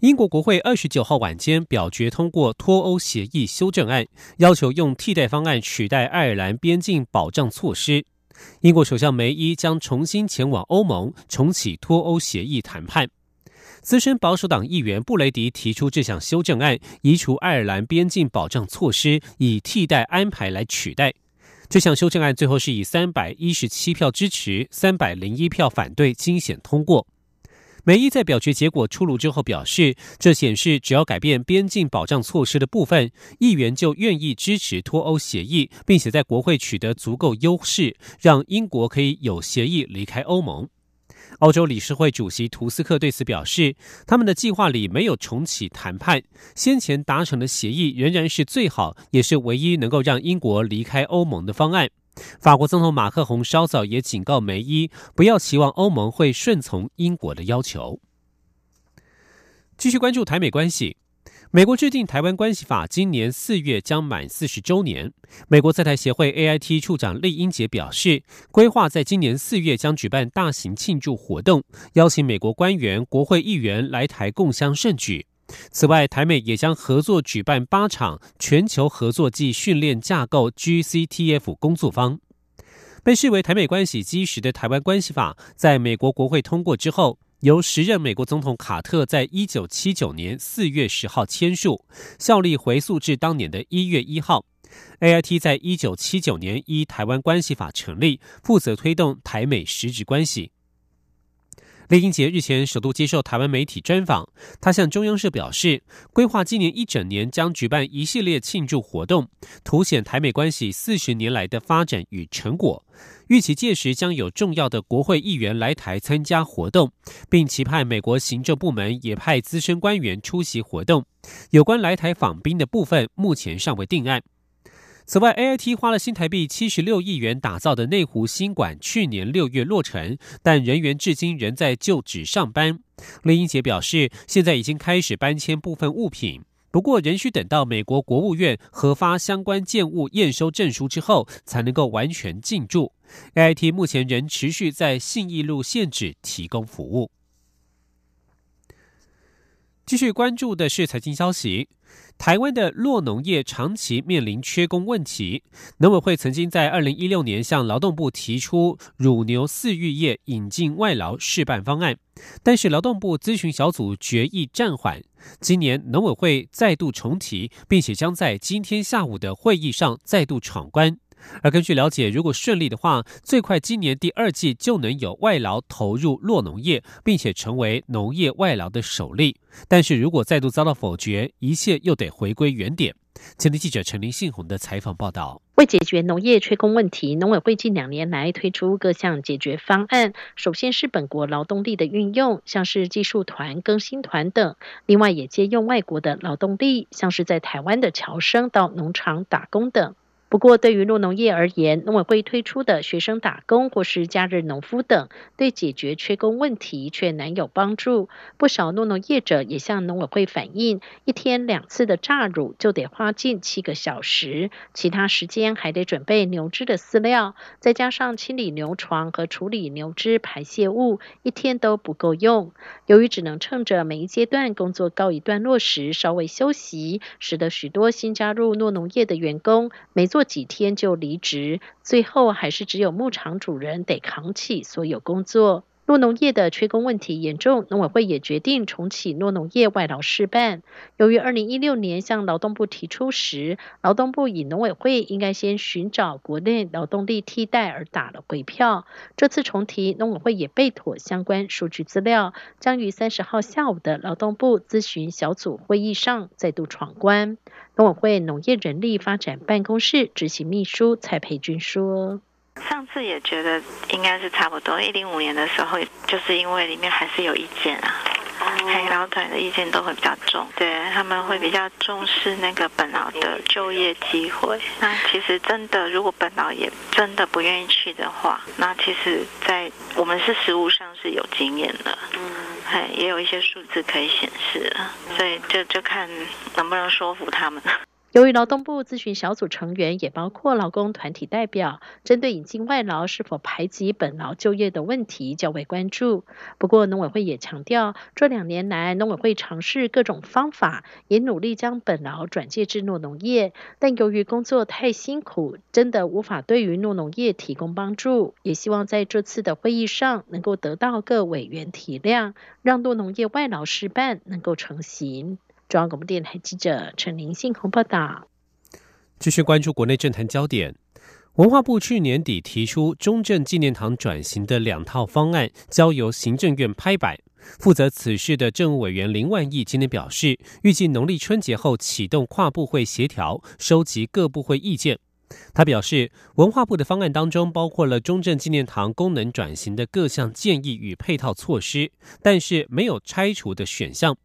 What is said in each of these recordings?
英国国会二十九号晚间表决通过脱欧协议修正案，要求用替代方案取代爱尔兰边境保障措施。英国首相梅伊将重新前往欧盟，重启脱欧协议谈判。资深保守党议员布雷迪提出这项修正案，移除爱尔兰边境保障措施，以替代安排来取代。这项修正案最后是以三百一十七票支持、三百零一票反对，惊险通过。梅伊在表决结果出炉之后表示，这显示只要改变边境保障措施的部分，议员就愿意支持脱欧协议，并且在国会取得足够优势，让英国可以有协议离开欧盟。欧洲理事会主席图斯克对此表示，他们的计划里没有重启谈判，先前达成的协议仍然是最好，也是唯一能够让英国离开欧盟的方案。法国总统马克宏稍早也警告梅伊，不要期望欧盟会顺从英国的要求。继续关注台美关系，美国制定《台湾关系法》，今年四月将满四十周年。美国在台协会 AIT 处长厉英杰表示，规划在今年四月将举办大型庆祝活动，邀请美国官员、国会议员来台共襄盛举。此外，台美也将合作举办八场全球合作暨训练架构 （GCTF） 工作坊。被视为台美关系基石的《台湾关系法》在美国国会通过之后，由时任美国总统卡特在一九七九年四月十号签署，效力回溯至当年的一月一号。AIT 在一九七九年依《台湾关系法》成立，负责推动台美实质关系。李英杰日前首度接受台湾媒体专访，他向中央社表示，规划今年一整年将举办一系列庆祝活动，凸显台美关系四十年来的发展与成果。预期届时将有重要的国会议员来台参加活动，并期盼美国行政部门也派资深官员出席活动。有关来台访宾的部分，目前尚未定案。此外，A I T 花了新台币七十六亿元打造的内湖新馆，去年六月落成，但人员至今仍在旧址上班。林英杰表示，现在已经开始搬迁部分物品，不过仍需等到美国国务院核发相关建物验收证书之后，才能够完全进驻。A I T 目前仍持续在信义路现址提供服务。继续关注的是财经消息。台湾的酪农业长期面临缺工问题，农委会曾经在二零一六年向劳动部提出乳牛饲育业引进外劳试办方案，但是劳动部咨询小组决议暂缓。今年农委会再度重提，并且将在今天下午的会议上再度闯关。而根据了解，如果顺利的话，最快今年第二季就能有外劳投入落农业，并且成为农业外劳的首例。但是如果再度遭到否决，一切又得回归原点。前天记者陈林信宏的采访报道：为解决农业缺工问题，农委会近两年来推出各项解决方案。首先是本国劳动力的运用，像是技术团、更新团等；另外也借用外国的劳动力，像是在台湾的侨生到农场打工等。不过，对于诺农业而言，农委会推出的学生打工或是假日农夫等，对解决缺工问题却难有帮助。不少诺农业者也向农委会反映，一天两次的榨乳就得花近七个小时，其他时间还得准备牛只的饲料，再加上清理牛床和处理牛只排泄物，一天都不够用。由于只能趁着每一阶段工作告一段落时稍微休息，使得许多新加入诺农业的员工没做。几天就离职，最后还是只有牧场主人得扛起所有工作。诺农业的缺工问题严重，农委会也决定重启诺农业外劳试办。由于二零一六年向劳动部提出时，劳动部以农委会应该先寻找国内劳动力替代而打了回票。这次重提，农委会也备妥相关数据资料，将于三十号下午的劳动部咨询小组会议上再度闯关。农委会农业人力发展办公室执行秘书蔡培君说。上次也觉得应该是差不多，一零五年的时候，就是因为里面还是有意见啊。嘿，劳团的意见都会比较重，对他们会比较重视那个本劳的就业机会。那其实真的，如果本劳也真的不愿意去的话，那其实，在我们是实务上是有经验的，嗯，嘿，也有一些数字可以显示，所以就就看能不能说服他们。由于劳动部咨询小组成员也包括劳工团体代表，针对引进外劳是否排挤本劳就业的问题较为关注。不过农委会也强调，这两年来农委会尝试各种方法，也努力将本劳转介至诺农业，但由于工作太辛苦，真的无法对于诺农业提供帮助。也希望在这次的会议上能够得到各委员体谅，让诺农业外劳事办能够成型。中央广播电台记者陈林信报道。继续关注国内政坛焦点。文化部去年底提出中正纪念堂转型的两套方案，交由行政院拍板。负责此事的政务委员林万亿今天表示，预计农历春节后启动跨部会协调，收集各部会意见。他表示，文化部的方案当中包括了中正纪念堂功能转型的各项建议与配套措施，但是没有拆除的选项。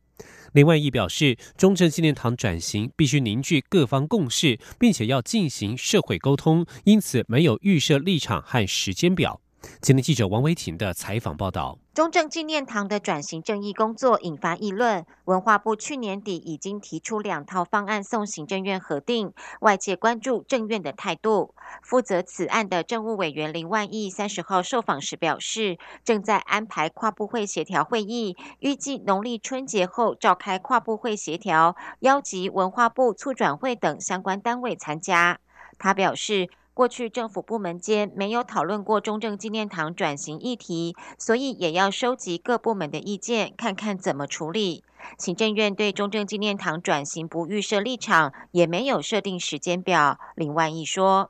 林万益表示，中正纪念堂转型必须凝聚各方共识，并且要进行社会沟通，因此没有预设立场和时间表。今天记者王维婷的采访报道。中正纪念堂的转型正义工作引发议论。文化部去年底已经提出两套方案送行政院核定，外界关注政院的态度。负责此案的政务委员林万亿三十号受访时表示，正在安排跨部会协调会议，预计农历春节后召开跨部会协调，邀集文化部促转会等相关单位参加。他表示。过去政府部门间没有讨论过中正纪念堂转型议题，所以也要收集各部门的意见，看看怎么处理。行政院对中正纪念堂转型不预设立场，也没有设定时间表。林万益说：“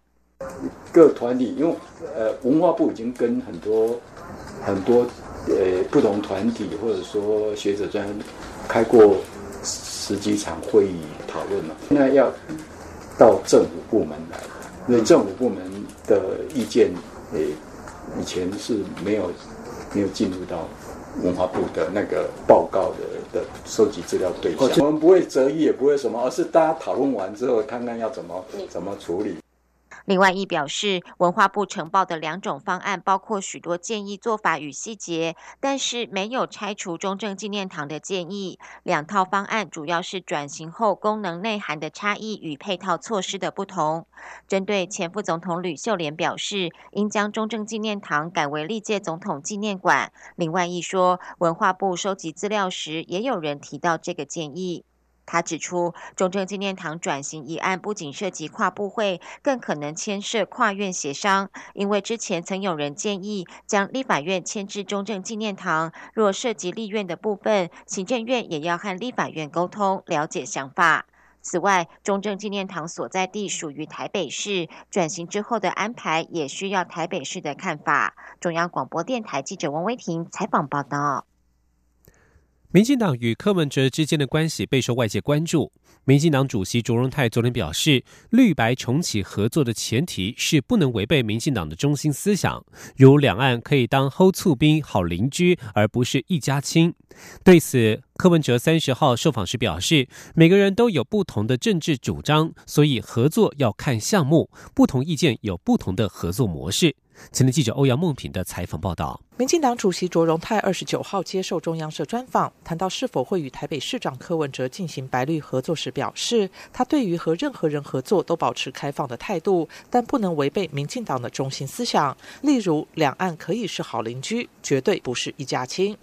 各团体，因为呃文化部已经跟很多很多呃不同团体或者说学者专开过十几场会议讨论了，现在要到政府部门来。”因为政府部门的意见，诶，以前是没有没有进入到文化部的那个报告的的收集资料对象，我们不会择一，也不会什么，而是大家讨论完之后，看看要怎么怎么处理。另外，亦表示，文化部呈报的两种方案包括许多建议做法与细节，但是没有拆除中正纪念堂的建议。两套方案主要是转型后功能内涵的差异与配套措施的不同。针对前副总统吕秀莲表示，应将中正纪念堂改为历届总统纪念馆。另外，亦说，文化部收集资料时，也有人提到这个建议。他指出，中正纪念堂转型一案不仅涉及跨部会，更可能牵涉跨院协商。因为之前曾有人建议将立法院迁至中正纪念堂，若涉及立院的部分，行政院也要和立法院沟通，了解想法。此外，中正纪念堂所在地属于台北市，转型之后的安排也需要台北市的看法。中央广播电台记者王威婷采访报道。民进党与柯文哲之间的关系备受外界关注。民进党主席卓荣泰昨天表示，绿白重启合作的前提是不能违背民进党的中心思想，如两岸可以当后促兵好邻居，而不是一家亲。对此，柯文哲三十号受访时表示，每个人都有不同的政治主张，所以合作要看项目，不同意见有不同的合作模式。前天记者欧阳梦平的采访报道：民进党主席卓荣泰二十九号接受中央社专访，谈到是否会与台北市长柯文哲进行白绿合作时，表示他对于和任何人合作都保持开放的态度，但不能违背民进党的中心思想，例如两岸可以是好邻居，绝对不是一家亲。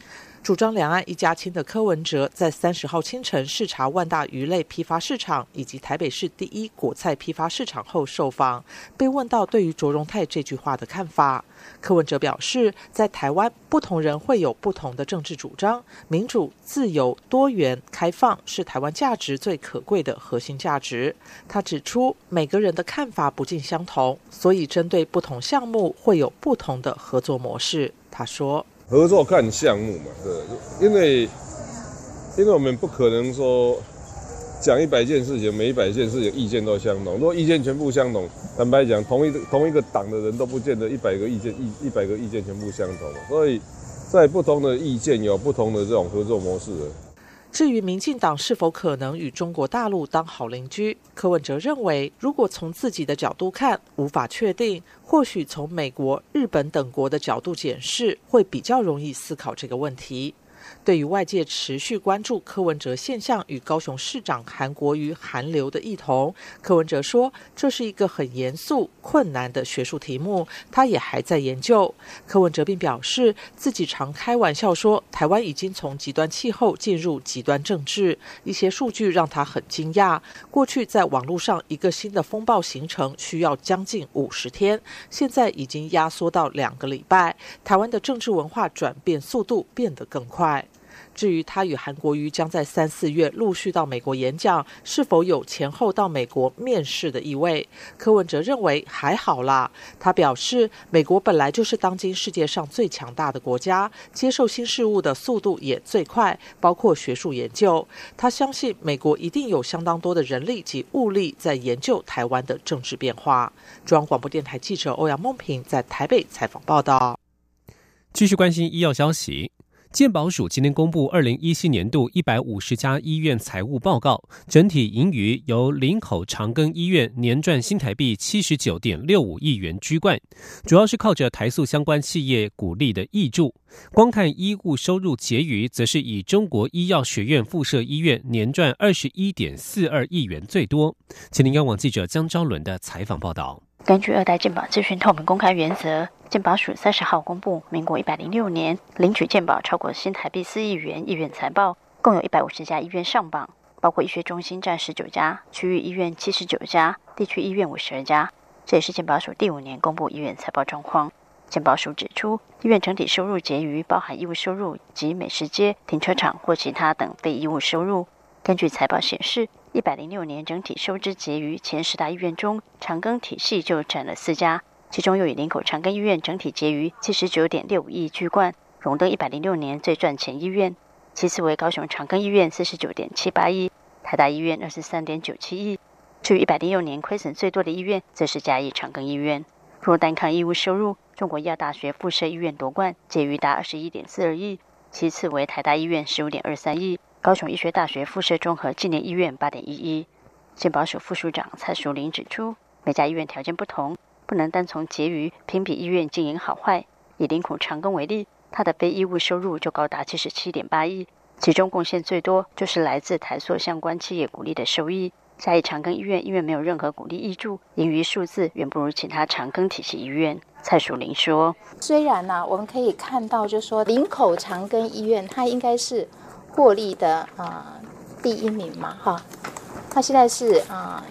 主张两岸一家亲的柯文哲在三十号清晨视察万大鱼类批发市场以及台北市第一果菜批发市场后受访，被问到对于卓荣泰这句话的看法，柯文哲表示，在台湾不同人会有不同的政治主张，民主、自由、多元、开放是台湾价值最可贵的核心价值。他指出，每个人的看法不尽相同，所以针对不同项目会有不同的合作模式。他说。合作看项目嘛，对，因为因为我们不可能说讲一百件事情，每一百件事情意见都相同。如果意见全部相同，坦白讲，同一个同一个党的人都不见得一百个意见一一百个意见全部相同。所以在不同的意见有不同的这种合作模式。至于民进党是否可能与中国大陆当好邻居，柯文哲认为，如果从自己的角度看，无法确定；或许从美国、日本等国的角度检视，会比较容易思考这个问题。对于外界持续关注柯文哲现象与高雄市长韩国瑜韩流的异同，柯文哲说，这是一个很严肃、困难的学术题目，他也还在研究。柯文哲并表示，自己常开玩笑说，台湾已经从极端气候进入极端政治。一些数据让他很惊讶。过去在网络上一个新的风暴形成需要将近五十天，现在已经压缩到两个礼拜。台湾的政治文化转变速度变得更快。至于他与韩国瑜将在三四月陆续到美国演讲，是否有前后到美国面试的意味？柯文哲认为还好啦。他表示，美国本来就是当今世界上最强大的国家，接受新事物的速度也最快，包括学术研究。他相信美国一定有相当多的人力及物力在研究台湾的政治变化。中央广播电台记者欧阳梦平在台北采访报道。继续关心医药消息。健保署今天公布二零一七年度一百五十家医院财务报告，整体盈余由林口长庚医院年赚新台币七十九点六五亿元居冠，主要是靠着台塑相关企业股利的益助。光看医务收入结余，则是以中国医药学院附设医院年赚二十一点四二亿元最多。请您央网记者江昭伦的采访报道。根据二代健保资讯透明公开原则，健保署三十号公布，民国一百零六年领取健保超过新台币四亿元医院财报，共有一百五十家医院上榜，包括医学中心占十九家，区域医院七十九家，地区医院五十二家。这也是健保署第五年公布医院财报状况。健保署指出，医院整体收入结余包含义务收入及美食街、停车场或其他等非义务收入。根据财报显示，一百零六年整体收支结余前十大医院中，长庚体系就占了四家，其中又以林口长庚医院整体结余七十九点六五亿居冠，荣登一百零六年最赚钱医院。其次为高雄长庚医院四十九点七八亿，台大医院二十三点九七亿。至于一百零六年亏损最多的医院，则是嘉义长庚医院。若单看义务收入，中国医药大学附设医院夺冠，结余达二十一点四二亿，其次为台大医院十五点二三亿。高雄医学大学附设综合纪念医院八点一一，健保署副署长蔡淑玲指出，每家医院条件不同，不能单从结余评比医院经营好坏。以林口长庚为例，它的非医务收入就高达七十七点八亿，其中贡献最多就是来自台塑相关企业股利的收益。嘉义长庚医院因为没有任何股利益助，盈余数字远不如其他长庚体系医院。蔡淑玲说：“虽然呢，我们可以看到，就是说林口长庚医院，它应该是。”获利的啊第一名嘛哈，它现在是啊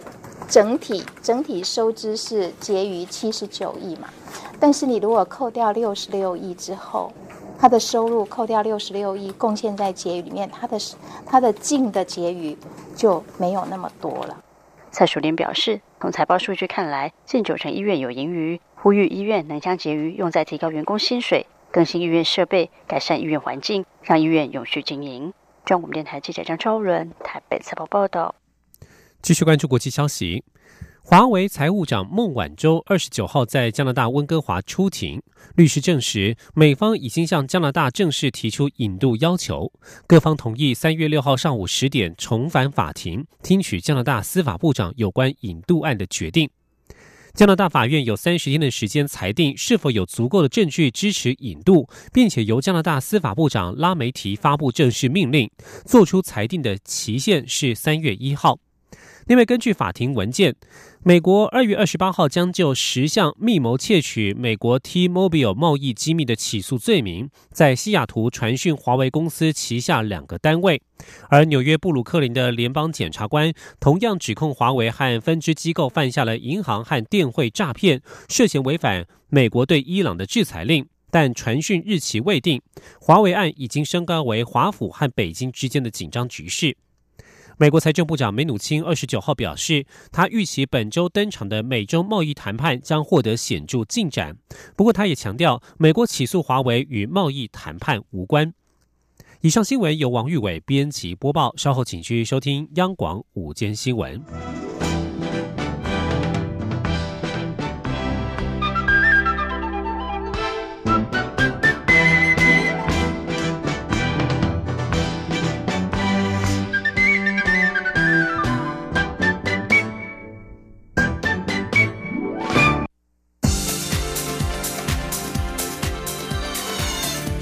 整体整体收支是结余七十九亿嘛，但是你如果扣掉六十六亿之后，它的收入扣掉六十六亿贡献在结余里面，它的它的净的结余就没有那么多了。蔡淑玲表示，从财报数据看来，近九成医院有盈余，呼吁医院能将结余用在提高员工薪水。更新医院设备，改善医院环境，让医院永续经营。中国电台记者张超伦台北采报报道。继续关注国际消息，华为财务长孟晚舟二十九号在加拿大温哥华出庭，律师证实，美方已经向加拿大正式提出引渡要求，各方同意三月六号上午十点重返法庭，听取加拿大司法部长有关引渡案的决定。加拿大法院有三十天的时间裁定是否有足够的证据支持引渡，并且由加拿大司法部长拉梅提发布正式命令，作出裁定的期限是三月一号。另外，根据法庭文件，美国二月二十八号将就十项密谋窃取美国 T-Mobile 贸易机密的起诉罪名，在西雅图传讯华为公司旗下两个单位，而纽约布鲁克林的联邦检察官同样指控华为和分支机构犯下了银行和电汇诈骗，涉嫌违反美国对伊朗的制裁令，但传讯日期未定。华为案已经升高为华府和北京之间的紧张局势。美国财政部长梅努钦二十九号表示，他预期本周登场的美洲贸易谈判将获得显著进展。不过，他也强调，美国起诉华为与贸易谈判无关。以上新闻由王玉伟编辑播报，稍后请继续收听央广午间新闻。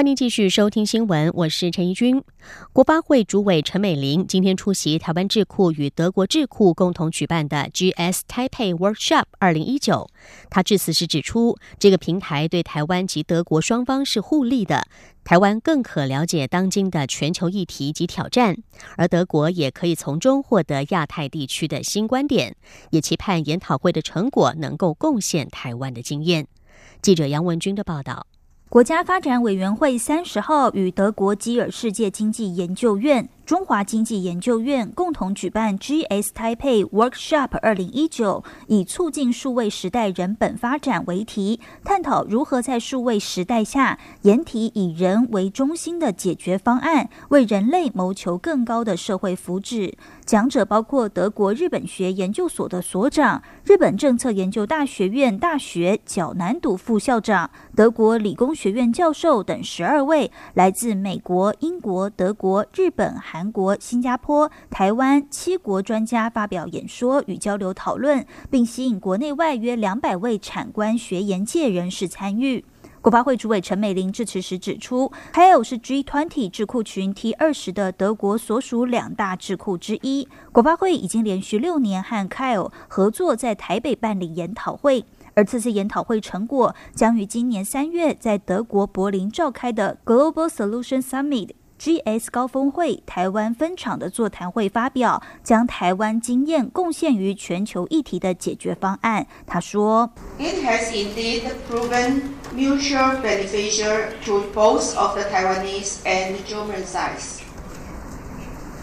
欢迎继续收听新闻，我是陈怡君。国发会主委陈美玲今天出席台湾智库与德国智库共同举办的 GS Taipei Workshop 二零一九。他致辞时指出，这个平台对台湾及德国双方是互利的，台湾更可了解当今的全球议题及挑战，而德国也可以从中获得亚太地区的新观点，也期盼研讨会的成果能够贡献台湾的经验。记者杨文军的报道。国家发展委员会三十号与德国基尔世界经济研究院。中华经济研究院共同举办 GS Type Workshop 二零一九，以促进数位时代人本发展为题，探讨如何在数位时代下，研提以人为中心的解决方案，为人类谋求更高的社会福祉。讲者包括德国日本学研究所的所长、日本政策研究大学院大学角南笃副校长、德国理工学院教授等十二位来自美国、英国、德国、日本、韩。韩国、新加坡、台湾七国专家发表演说与交流讨论，并吸引国内外约两百位产官学研界人士参与。国发会主委陈美玲致辞时指出 h a l 是 G20 智库群 T 二十的德国所属两大智库之一。国发会已经连续六年和 Kyle 合作在台北办理研讨会，而这次研讨会成果将于今年三月在德国柏林召开的 Global Solution Summit。GS 高峰会台湾分场的座谈会发表，将台湾经验贡献于全球议题的解决方案。他说：“It has indeed proven mutual beneficial to both of the Taiwanese and German sides.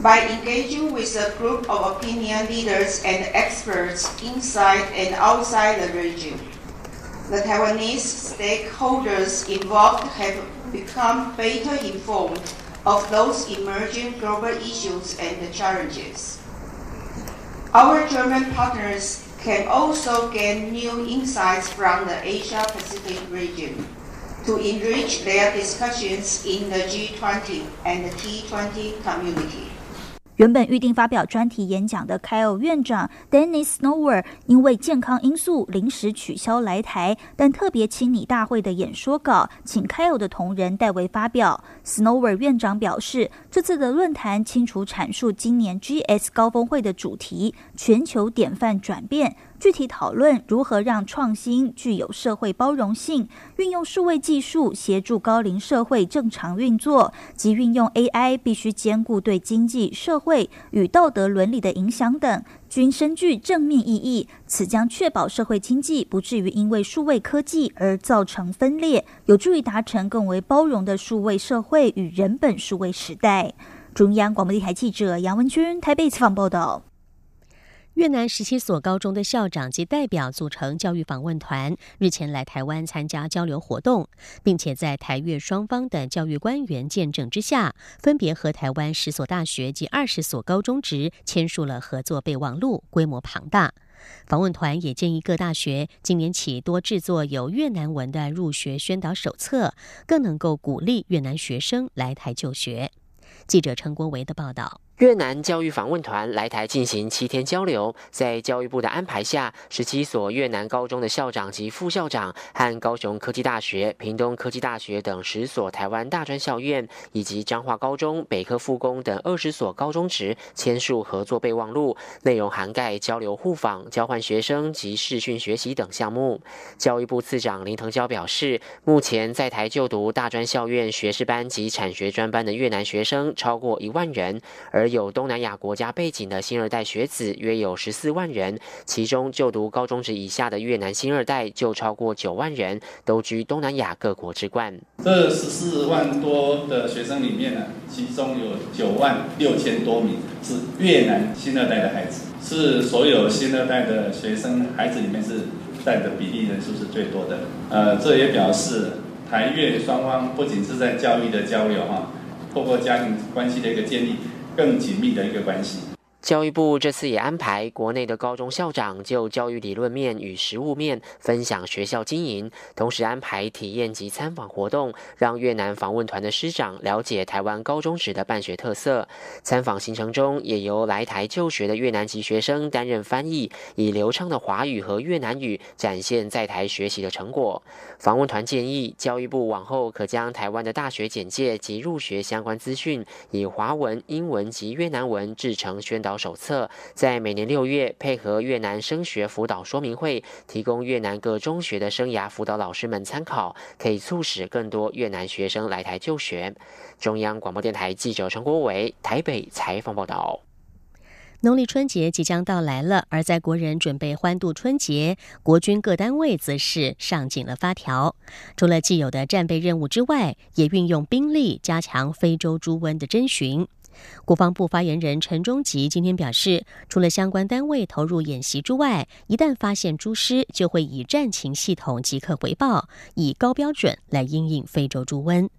By engaging with a group of opinion leaders and experts inside and outside the region, the Taiwanese stakeholders involved have become better informed.” of those emerging global issues and challenges. Our German partners can also gain new insights from the Asia Pacific region to enrich their discussions in the G20 and the T20 community. 原本预定发表专题演讲的凯尔院长 Dennis Snower 因为健康因素临时取消来台，但特别清理大会的演说稿，请凯尔的同仁代为发表。Snower 院长表示，这次的论坛清楚阐述今年 GS 高峰会的主题：全球典范转变。具体讨论如何让创新具有社会包容性，运用数位技术协助高龄社会正常运作，及运用 AI 必须兼顾对经济社会与道德伦理的影响等，均深具正面意义。此将确保社会经济不至于因为数位科技而造成分裂，有助于达成更为包容的数位社会与人本数位时代。中央广播电台记者杨文君台北采访报道。越南十七所高中的校长及代表组成教育访问团，日前来台湾参加交流活动，并且在台越双方的教育官员见证之下，分别和台湾十所大学及二十所高中职签署了合作备忘录，规模庞大。访问团也建议各大学今年起多制作有越南文的入学宣导手册，更能够鼓励越南学生来台就学。记者陈国维的报道。越南教育访问团来台进行七天交流，在教育部的安排下，十七所越南高中的校长及副校长和高雄科技大学、屏东科技大学等十所台湾大专校院，以及彰化高中、北科复工等二十所高中职签署合作备忘录，内容涵盖交流互访、交换学生及视讯学习等项目。教育部次长林腾蛟表示，目前在台就读大专校院学士班及产学专班的越南学生超过一万人，而有东南亚国家背景的新二代学子约有十四万人，其中就读高中职以下的越南新二代就超过九万人，都居东南亚各国之冠。这十四万多的学生里面呢，其中有九万六千多名是越南新二代的孩子，是所有新二代的学生孩子里面是占的比例人数是最多的。呃，这也表示台越双方不仅是在教育的交流哈，透过家庭关系的一个建立。更紧密的一个关系。教育部这次也安排国内的高中校长就教育理论面与实务面分享学校经营，同时安排体验及参访活动，让越南访问团的师长了解台湾高中时的办学特色。参访行程中也由来台就学的越南籍学生担任翻译，以流畅的华语和越南语展现在台学习的成果。访问团建议教育部往后可将台湾的大学简介及入学相关资讯，以华文、英文及越南文制成宣导。导手册在每年六月配合越南升学辅导说明会，提供越南各中学的生涯辅导老师们参考，可以促使更多越南学生来台就学。中央广播电台记者陈国伟台北采访报道。农历春节即将到来了，而在国人准备欢度春节，国军各单位则是上紧了发条。除了既有的战备任务之外，也运用兵力加强非洲猪瘟的侦巡。国防部发言人陈忠吉今天表示，除了相关单位投入演习之外，一旦发现猪尸，就会以战情系统即刻回报，以高标准来应应非洲猪瘟。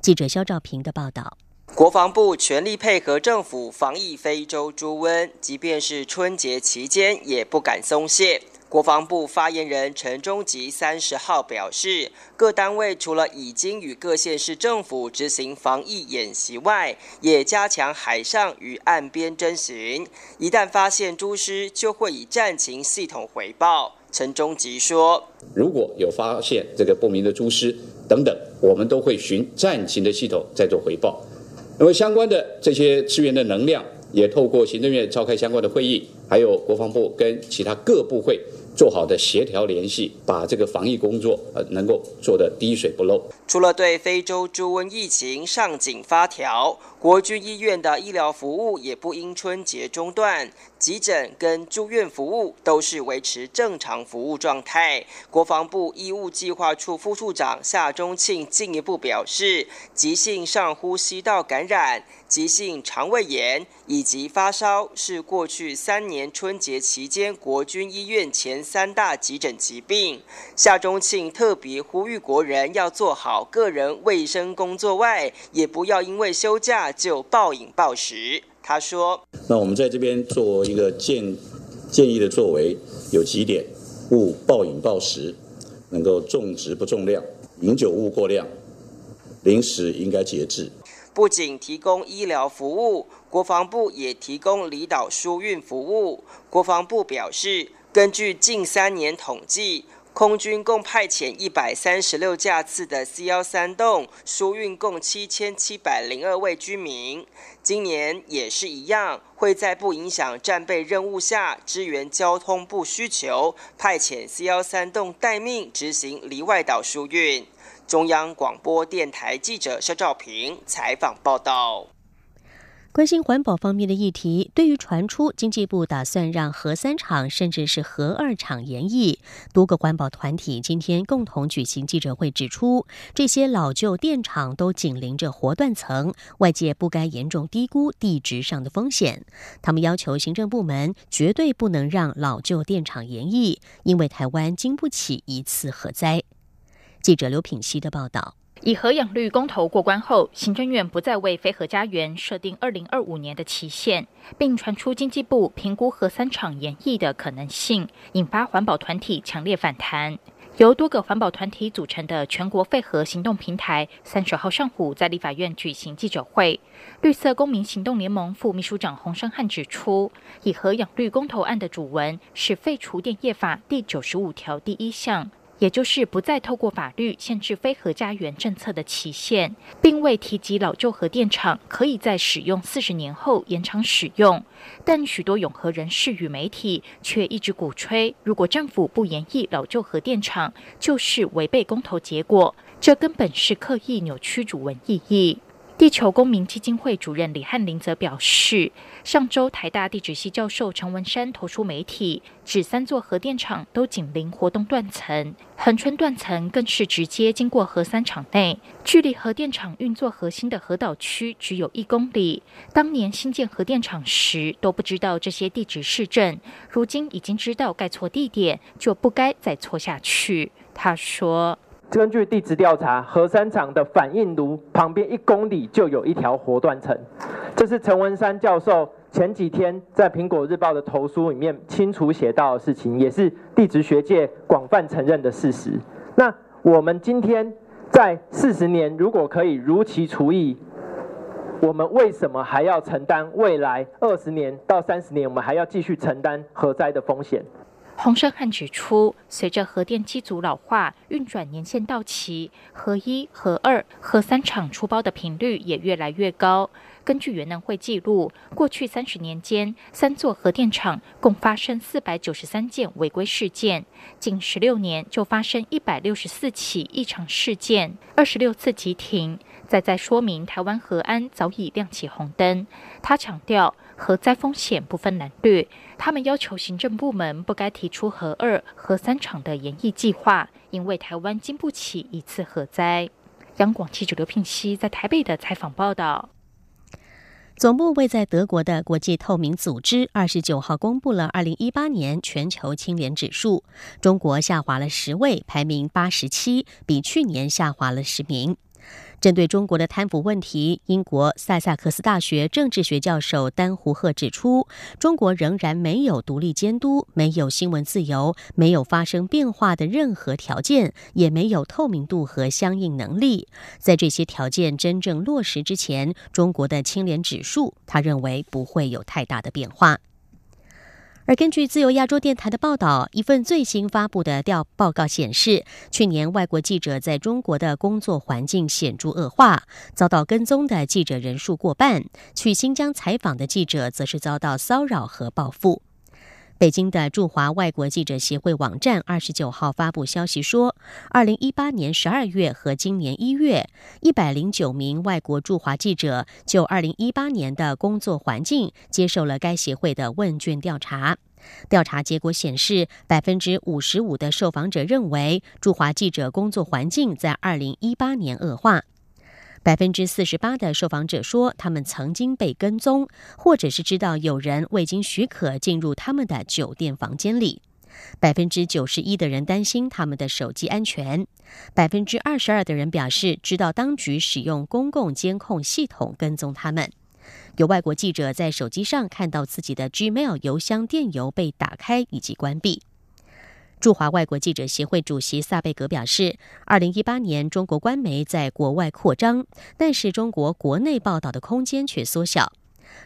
记者肖兆平的报道。国防部全力配合政府防疫非洲猪瘟，即便是春节期间也不敢松懈。国防部发言人陈忠吉三十号表示，各单位除了已经与各县市政府执行防疫演习外，也加强海上与岸边侦巡。一旦发现蛛尸，就会以战情系统回报。陈忠吉说：“如果有发现这个不明的蛛尸等等，我们都会循战情的系统再做回报。那么相关的这些资源的能量，也透过行政院召开相关的会议，还有国防部跟其他各部会。”做好的协调联系，把这个防疫工作呃能够做得滴水不漏。除了对非洲猪瘟疫情上紧发条，国军医院的医疗服务也不因春节中断，急诊跟住院服务都是维持正常服务状态。国防部医务计划处副处长夏中庆进一步表示，急性上呼吸道感染。急性肠胃炎以及发烧是过去三年春节期间国军医院前三大急诊疾病。夏中庆特别呼吁国人要做好个人卫生工作外，也不要因为休假就暴饮暴食。他说：“那我们在这边做一个建建议的作为，有几点：勿暴饮暴食，能够重质不重量；饮酒勿过量，零食应该节制。”不仅提供医疗服务，国防部也提供离岛输运服务。国防部表示，根据近三年统计，空军共派遣一百三十六架次的 C 幺三栋，输运共七千七百零二位居民。今年也是一样，会在不影响战备任务下，支援交通部需求，派遣 C 幺三栋待命执行离外岛输运。中央广播电台记者肖兆平采访报道。关心环保方面的议题，对于传出经济部打算让核三厂甚至是核二厂延役，多个环保团体今天共同举行记者会，指出这些老旧电厂都紧邻着活断层，外界不该严重低估地质上的风险。他们要求行政部门绝对不能让老旧电厂延役，因为台湾经不起一次核灾。记者刘品希的报道：以核养绿公投过关后，行政院不再为飞核家园设定二零二五年的期限，并传出经济部评估核三厂延役的可能性，引发环保团体强烈反弹。由多个环保团体组成的全国废核行动平台，三十号上午在立法院举行记者会。绿色公民行动联盟副秘书长洪胜汉指出，以核养绿公投案的主文是废除电业法第九十五条第一项。也就是不再透过法律限制非核家园政策的期限，并未提及老旧核电厂可以在使用四十年后延长使用。但许多永和人士与媒体却一直鼓吹，如果政府不延役老旧核电厂，就是违背公投结果，这根本是刻意扭曲主文意义。地球公民基金会主任李汉林则表示，上周台大地质系教授陈文山投出媒体，指三座核电厂都紧邻活动断层，恒春断层更是直接经过核三厂内，距离核电厂运作核心的核岛区只有一公里。当年新建核电厂时都不知道这些地质市政，如今已经知道盖错地点，就不该再错下去。他说。根据地质调查，核三厂的反应炉旁边一公里就有一条活断层，这是陈文山教授前几天在《苹果日报》的投书里面清楚写到的事情，也是地质学界广泛承认的事实。那我们今天在四十年，如果可以如期除役，我们为什么还要承担未来二十年到三十年，我们还要继续承担核灾的风险？洪胜汉指出，随着核电机组老化、运转年限到期，核一、核二、核三厂出包的频率也越来越高。根据原能会记录，过去三十年间，三座核电厂共发生四百九十三件违规事件，近十六年就发生一百六十四起异常事件，二十六次急停，再再说明台湾核安早已亮起红灯。他强调。核灾风险不分蓝绿，他们要求行政部门不该提出核二、核三厂的延役计划，因为台湾经不起一次核灾。央广记者刘聘熙在台北的采访报道。总部位在德国的国际透明组织二十九号公布了二零一八年全球清廉指数，中国下滑了十位，排名八十七，比去年下滑了十名。针对中国的贪腐问题，英国塞萨克斯大学政治学教授丹胡赫指出，中国仍然没有独立监督，没有新闻自由，没有发生变化的任何条件，也没有透明度和相应能力。在这些条件真正落实之前，中国的清廉指数，他认为不会有太大的变化。而根据自由亚洲电台的报道，一份最新发布的调报告显示，去年外国记者在中国的工作环境显著恶化，遭到跟踪的记者人数过半，去新疆采访的记者则是遭到骚扰和报复。北京的驻华外国记者协会网站二十九号发布消息说，二零一八年十二月和今年一月，一百零九名外国驻华记者就二零一八年的工作环境接受了该协会的问卷调查。调查结果显示，百分之五十五的受访者认为驻华记者工作环境在二零一八年恶化。百分之四十八的受访者说，他们曾经被跟踪，或者是知道有人未经许可进入他们的酒店房间里。百分之九十一的人担心他们的手机安全。百分之二十二的人表示，知道当局使用公共监控系统跟踪他们。有外国记者在手机上看到自己的 Gmail 邮箱电邮被打开以及关闭。驻华外国记者协会主席萨贝格表示，二零一八年中国官媒在国外扩张，但是中国国内报道的空间却缩小。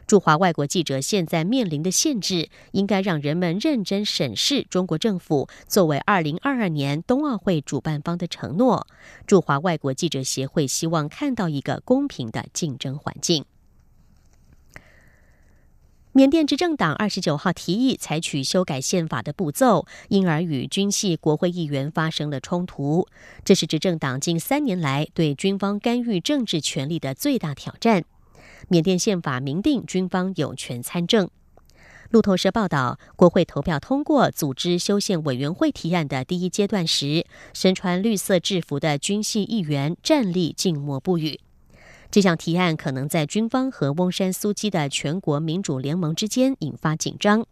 驻华外国记者现在面临的限制，应该让人们认真审视中国政府作为二零二二年冬奥会主办方的承诺。驻华外国记者协会希望看到一个公平的竞争环境。缅甸执政党二十九号提议采取修改宪法的步骤，因而与军系国会议员发生了冲突。这是执政党近三年来对军方干预政治权力的最大挑战。缅甸宪法明定军方有权参政。路透社报道，国会投票通过组织修宪委员会提案的第一阶段时，身穿绿色制服的军系议员站立静默不语。这项提案可能在军方和翁山苏基的全国民主联盟之间引发紧张。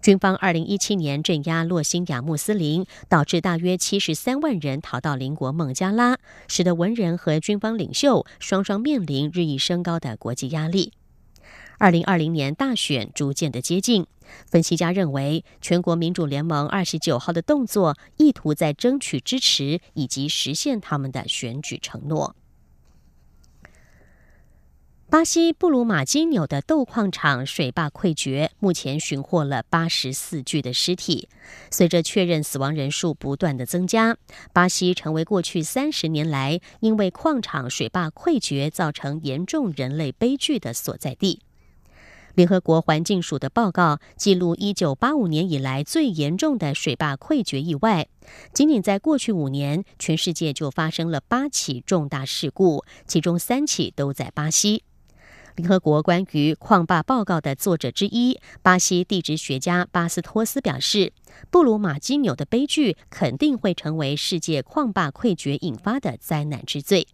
军方二零一七年镇压洛辛亚穆斯林，导致大约七十三万人逃到邻国孟加拉，使得文人和军方领袖双双面临日益升高的国际压力。二零二零年大选逐渐的接近，分析家认为，全国民主联盟二十九号的动作意图在争取支持以及实现他们的选举承诺。巴西布鲁马金纽的豆矿厂水坝溃决，目前寻获了八十四具的尸体。随着确认死亡人数不断的增加，巴西成为过去三十年来因为矿场水坝溃决造成严重人类悲剧的所在地。联合国环境署的报告记录，一九八五年以来最严重的水坝溃决意外。仅仅在过去五年，全世界就发生了八起重大事故，其中三起都在巴西。联合国关于矿坝报告的作者之一，巴西地质学家巴斯托斯表示，布鲁马基纽的悲剧肯定会成为世界矿坝溃决引发的灾难之最。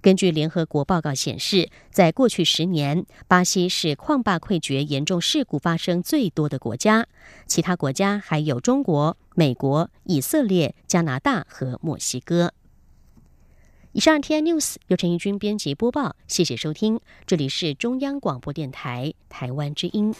根据联合国报告显示，在过去十年，巴西是矿坝溃决严重事故发生最多的国家，其他国家还有中国、美国、以色列、加拿大和墨西哥。以上 T I News 由陈怡君编辑播报，谢谢收听，这里是中央广播电台台湾之音。